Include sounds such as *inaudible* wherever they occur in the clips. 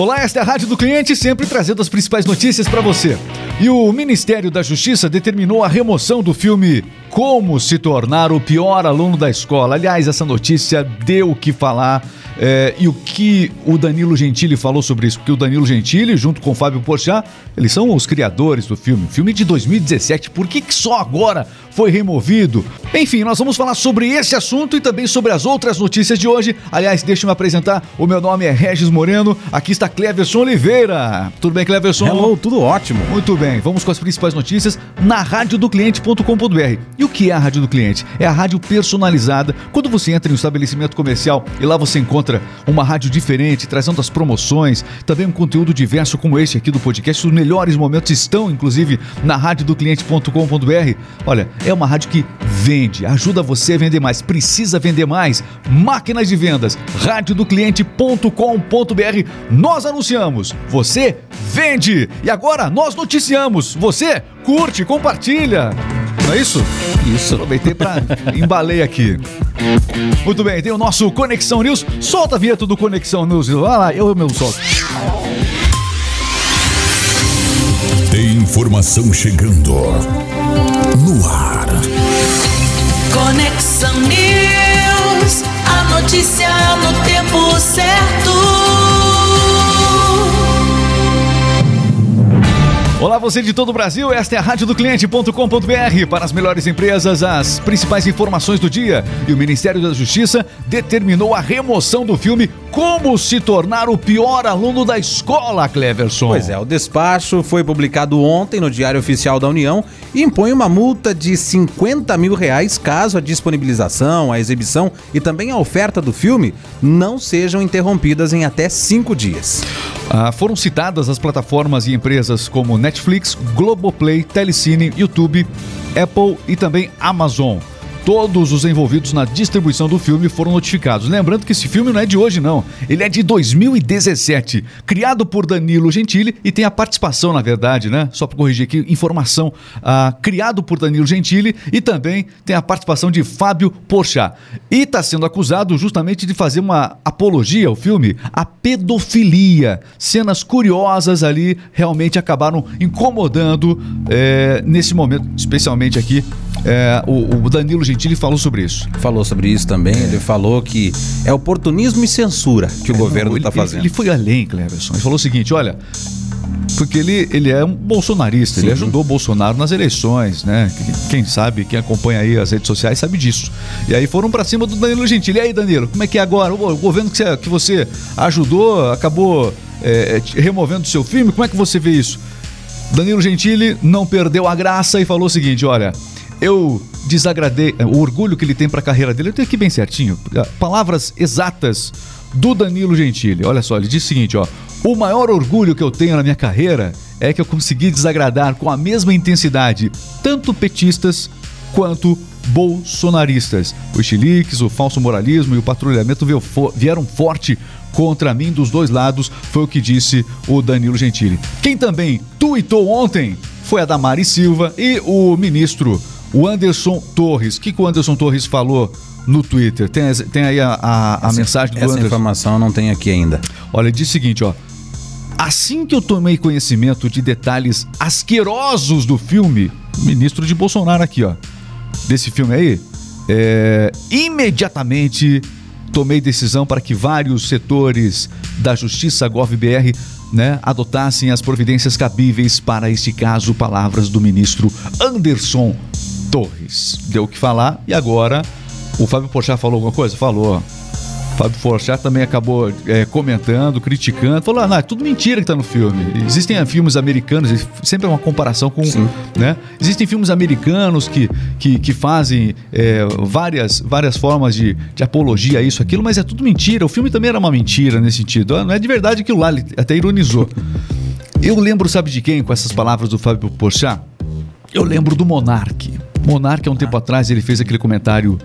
Olá, esta é a Rádio do Cliente, sempre trazendo as principais notícias para você. E o Ministério da Justiça determinou a remoção do filme Como se tornar o pior aluno da escola. Aliás, essa notícia deu o que falar. É, e o que o Danilo Gentili falou sobre isso? Porque o Danilo Gentili, junto com o Fábio Porchat, eles são os criadores do filme. Filme de 2017. Por que, que só agora foi removido? Enfim, nós vamos falar sobre esse assunto e também sobre as outras notícias de hoje. Aliás, deixa eu me apresentar. O meu nome é Regis Moreno. Aqui está Cleverson Oliveira. Tudo bem, Cleverson? Hello, tudo ótimo. Muito bem. Vamos com as principais notícias na radiodocliente.com.br. E o que é a Rádio do Cliente? É a rádio personalizada. Quando você entra em um estabelecimento comercial e lá você encontra uma rádio diferente, trazendo as promoções, também um conteúdo diverso como este aqui do podcast. Os melhores momentos estão, inclusive, na radiodocliente.com.br. Olha, é uma rádio que vende, ajuda você a vender mais. Precisa vender mais? Máquinas de vendas, radiodocliente.com.br. Nós anunciamos, você vende. E agora nós noticiamos, você curte, compartilha. Não é isso? Isso. Aproveitei para *laughs* embalei aqui. Muito bem, tem o nosso Conexão News. Solta a vinheta do Conexão News. Vai lá, eu mesmo solto. Tem informação chegando no ar. Conexão News, Olá, você de todo o Brasil, esta é a rádio do cliente.com.br para as melhores empresas, as principais informações do dia. E o Ministério da Justiça determinou a remoção do filme Como se tornar o pior aluno da escola, Cleverson. Pois é, o despacho foi publicado ontem no Diário Oficial da União e impõe uma multa de 50 mil reais caso a disponibilização, a exibição e também a oferta do filme não sejam interrompidas em até cinco dias. Ah, foram citadas as plataformas e empresas como Netflix, Globoplay, Telecine, YouTube, Apple e também Amazon. Todos os envolvidos na distribuição do filme foram notificados. Lembrando que esse filme não é de hoje, não. Ele é de 2017. Criado por Danilo Gentili e tem a participação, na verdade, né? Só para corrigir aqui, informação. Ah, criado por Danilo Gentili e também tem a participação de Fábio Porchat. E está sendo acusado justamente de fazer uma apologia ao filme, a pedofilia. Cenas curiosas ali realmente acabaram incomodando é, nesse momento, especialmente aqui é, o, o, Danilo Gentili falou sobre isso. Falou sobre isso também. É. Ele falou que é oportunismo e censura que o é, governo está fazendo. Ele, ele, foi além, Cleverson. Ele falou o seguinte: olha. Porque ele, ele é um bolsonarista, Sim. ele ajudou o Bolsonaro nas eleições, né? Quem sabe, quem acompanha aí as redes sociais sabe disso. E aí foram para cima do Danilo Gentili. E aí, Danilo, como é que é agora? O governo que você, que você ajudou acabou é, removendo o seu filme, como é que você vê isso? Danilo Gentili não perdeu a graça e falou o seguinte: olha, eu desagradei o orgulho que ele tem para a carreira dele. Eu tenho aqui bem certinho, palavras exatas do Danilo Gentili. Olha só, ele diz o seguinte, ó: "O maior orgulho que eu tenho na minha carreira é que eu consegui desagradar com a mesma intensidade tanto petistas quanto bolsonaristas. Os chiliques, o falso moralismo e o patrulhamento vieram forte contra mim dos dois lados, foi o que disse o Danilo Gentili. Quem também tuitou ontem foi a Damari Silva e o ministro o Anderson Torres, o que, que o Anderson Torres falou no Twitter? Tem, tem aí a, a, a mensagem do essa Anderson? Essa informação não tem aqui ainda. Olha, ele diz o seguinte, ó. Assim que eu tomei conhecimento de detalhes asquerosos do filme, ministro de Bolsonaro aqui, ó, desse filme aí, é, imediatamente tomei decisão para que vários setores da Justiça GovBR né, adotassem as providências cabíveis para este caso, palavras do ministro Anderson Torres. Deu o que falar e agora o Fábio Porchat falou alguma coisa? Falou. O Fábio Porchat também acabou é, comentando, criticando, falou: ah, não, é tudo mentira que tá no filme. Existem é, filmes americanos, sempre é uma comparação com. Sim. Né? Existem filmes americanos que, que, que fazem é, várias, várias formas de, de apologia a isso, aquilo, mas é tudo mentira. O filme também era uma mentira nesse sentido. Ah, não é de verdade aquilo lá, ele até ironizou. Eu lembro, sabe de quem, com essas palavras do Fábio Porchat? Eu lembro do Monarque. Monarque, há um tempo atrás, ele fez aquele comentário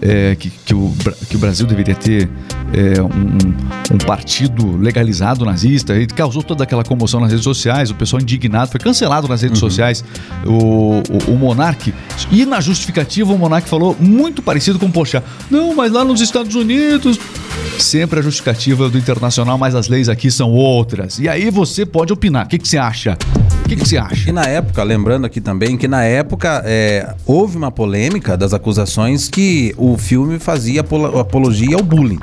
é, que, que, o, que o Brasil deveria ter é, um, um partido legalizado nazista, e causou toda aquela comoção nas redes sociais, o pessoal indignado, foi cancelado nas redes sociais o, o, o Monark. E na justificativa, o Monark falou muito parecido com o Pochá. Não, mas lá nos Estados Unidos. Sempre a justificativa do internacional, mas as leis aqui são outras. E aí você pode opinar. O que, que você acha? O que, que você acha? E na época, lembrando aqui também que na época é, houve uma polêmica das acusações que o filme fazia apolo- apologia ao bullying.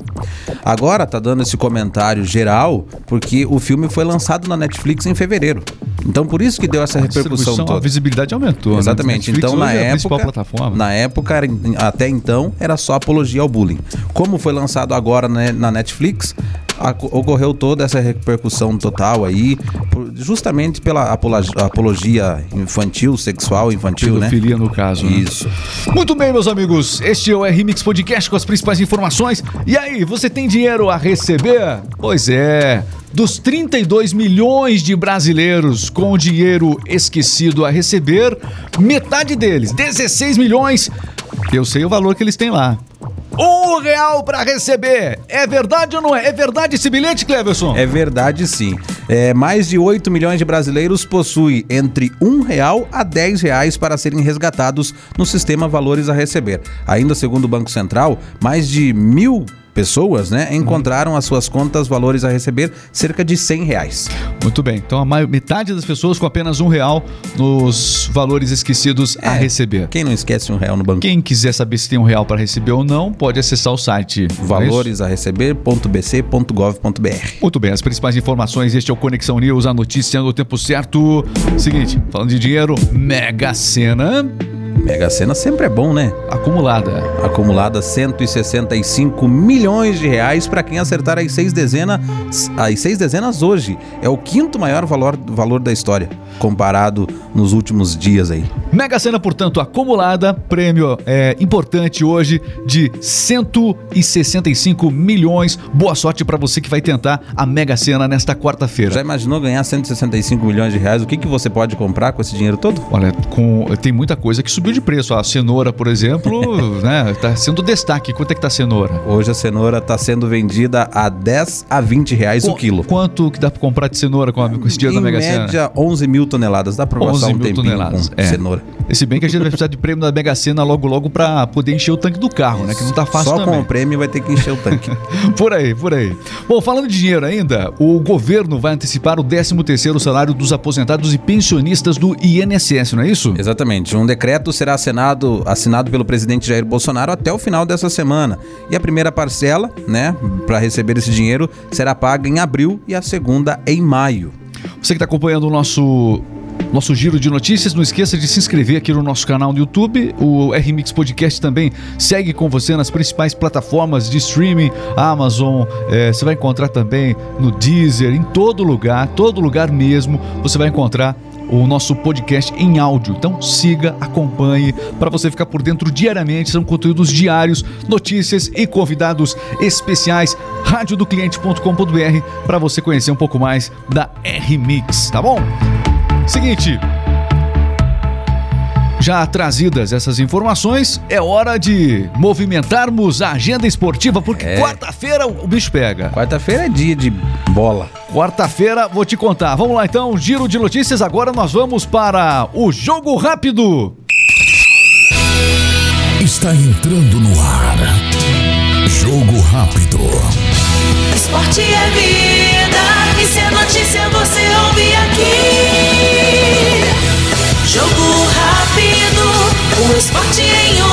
Agora tá dando esse comentário geral porque o filme foi lançado na Netflix em fevereiro. Então por isso que deu essa A repercussão a toda. visibilidade aumentou. né? Exatamente. Netflix Então, na é a época, na época, até então, era só apologia ao bullying. Como foi lançado agora né, na Netflix, a- ocorreu toda essa repercussão total aí, por- justamente pela apolo- apologia infantil, sexual infantil, né? Pedofilia no caso. né? Isso. Muito bem, meus amigos. Este é o R-Mix Podcast com as principais informações. E aí, você tem dinheiro a receber? Pois é. Dos 32 milhões de brasileiros com dinheiro esquecido a receber, metade deles, 16 milhões, eu sei o valor que eles têm lá. Um real pra receber. É verdade ou não é? É verdade esse bilhete, Cleverson? É verdade, sim. É, mais de 8 milhões de brasileiros possuem entre um real a 10 reais para serem resgatados no sistema Valores a Receber. Ainda segundo o Banco Central, mais de mil pessoas né, encontraram as suas contas Valores a Receber cerca de 100 reais. Muito bem. Então a maior, metade das pessoas com apenas um real nos valores esquecidos a É. receber. Quem não esquece um real no banco? Quem quiser saber se tem um real para receber ou não, pode acessar o site. é valoresareceber.bc.gov.br. Muito bem, as principais informações, este é o Conexão News, a notícia no tempo certo. Seguinte, falando de dinheiro, Mega Sena Mega Sena sempre é bom, né? acumulada. acumulada 165 milhões de reais para quem acertar as seis dezenas, as seis dezenas hoje. É o quinto maior valor, valor da história, comparado nos últimos dias aí. Mega Sena, portanto, acumulada, prêmio é, importante hoje de 165 milhões. Boa sorte para você que vai tentar a Mega Sena nesta quarta-feira. Já imaginou ganhar 165 milhões de reais? O que, que você pode comprar com esse dinheiro todo? Olha, com, tem muita coisa que subiu de preço. A cenoura, por exemplo, *laughs* né, tá sendo destaque. Quanto é que tá a cenoura? Hoje a cenoura está sendo vendida a 10 a 20 reais o Qu- quilo. Quanto que dá pra comprar de cenoura com, a, com esse dinheiro Em da Mega Sena? média, 11 mil toneladas. Dá para 11 passar um tempinho toneladas. com É. cenoura. E Se bem que a gente vai precisar de prêmio da Mega Sena logo logo pra poder encher o tanque do carro, né? Que não tá fácil Só também. com o prêmio vai ter que encher o tanque. *laughs* Por aí, por aí. Bom, falando de dinheiro ainda, o governo vai antecipar o 13º salário dos aposentados e pensionistas do INSS, não é isso? Exatamente. Um decreto será assinado, assinado pelo presidente Jair Bolsonaro até o final dessa semana. E a primeira parcela, né, para receber esse dinheiro, será paga em abril e a segunda em maio. Você que está acompanhando o nosso nosso giro de notícias, não esqueça de se inscrever aqui no nosso canal no YouTube. O RMix Podcast também segue com você nas principais plataformas de streaming, Amazon, eh, você vai encontrar também no Deezer, em todo lugar, todo lugar mesmo, você vai encontrar o nosso podcast em áudio. Então siga, acompanhe para você ficar por dentro diariamente. São conteúdos diários, notícias e convidados especiais. radiodocliente.com.br para você conhecer um pouco mais da R-Mix, tá bom? Seguinte, já trazidas essas informações, é hora de movimentarmos a agenda esportiva, porque É. quarta-feira o bicho pega. Quarta-feira é dia de bola. Quarta-feira, vou te contar. Vamos lá então, giro de notícias. Agora nós vamos para o Jogo Rápido. Está entrando no ar. Jogo rápido. Esporte é vida, e se é notícia você ouve aqui. Jogo rápido, o esporte em um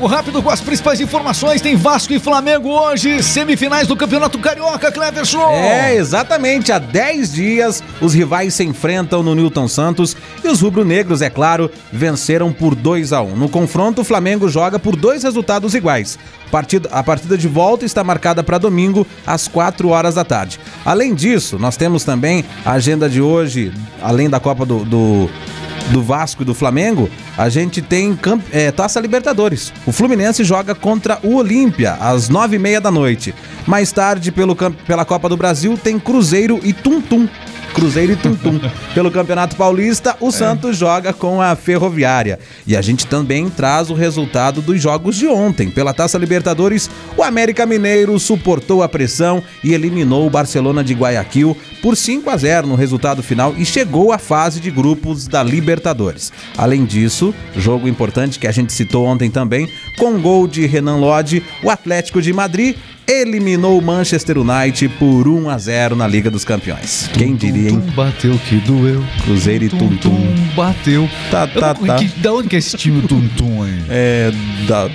Jogo Rápido com as principais informações. Tem Vasco e Flamengo hoje, semifinais do Campeonato Carioca, Cleverson. É, exatamente. Há 10 dias, os rivais se enfrentam no Newton Santos e os rubro-negros, é claro, venceram por 2 a 1 No confronto, o Flamengo joga por dois resultados iguais. A partida de volta está marcada para domingo, às 4 horas da tarde. Além disso, nós temos também a agenda de hoje, além da Copa do- do do Vasco e do Flamengo, a gente tem é, Taça Libertadores. O Fluminense joga contra o Olímpia às nove e meia da noite. Mais tarde, pelo, pela Copa do Brasil, tem Cruzeiro e Tum Tum. Cruzeiro e Tuntum. *laughs* Pelo Campeonato Paulista, o Santos joga com a Ferroviária. E a gente também traz o resultado dos jogos de ontem. Pela Taça Libertadores, o América Mineiro suportou a pressão e eliminou o Barcelona de Guayaquil por 5 a 0 no resultado final e chegou à fase de grupos da Libertadores. Além disso, jogo importante que a gente citou ontem também, com gol de Renan Lodge, o Atlético de Madrid eliminou o Manchester United por 1 a 0 na Liga dos Campeões. Quem diria, hein? Tum, bateu que doeu. Cruzeiro e Tum, Tum Tum. bateu. Tá, tá, não- tá. que- da onde que é esse time Tum Tum aí? É da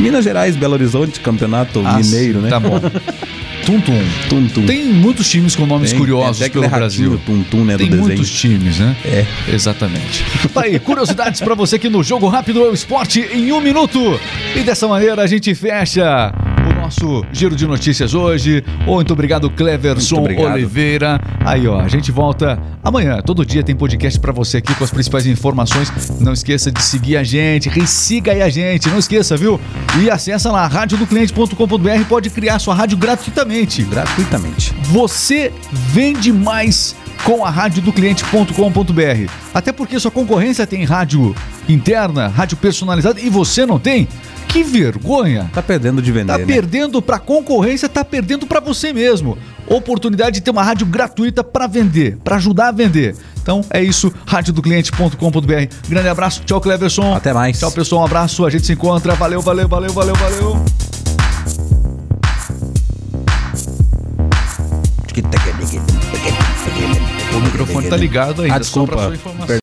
Minas Gerais, Belo Horizonte, Campeonato Ah, Mineiro, né? Tá bom. Tum Tum. Tum Tum. Tem muitos times com nomes Tem- curiosos tem até pelo Brasil. Tum Tum, né, do Tem desenho. muitos times, né? É. Exatamente. Tá aí, curiosidades pra você aqui no Jogo Rápido é o Esporte em um minuto. E dessa maneira a gente fecha nosso giro de notícias hoje. Muito obrigado, Cleverson Muito obrigado. Oliveira. Aí, ó, a gente volta amanhã. Todo dia tem podcast pra você aqui com as principais informações. Não esqueça de seguir a gente, siga aí a gente, não esqueça, viu? E acessa lá radiodocliente.com.br, pode criar sua rádio gratuitamente. Gratuitamente. Você vende mais com a radiodocliente.com.br. Até porque sua concorrência tem rádio interna, rádio personalizada e você não tem? Que vergonha! Tá perdendo de vender, Tá né? perdendo pra concorrência, tá perdendo pra você mesmo. Oportunidade de ter uma rádio gratuita pra vender, pra ajudar a vender. Então é isso, radiodocliente.com.br. Grande abraço, tchau Cleverson. Até mais. Tchau pessoal, um abraço, a gente se encontra. Valeu, valeu, valeu, valeu, valeu. O microfone tá ligado ainda, Ah, desculpa.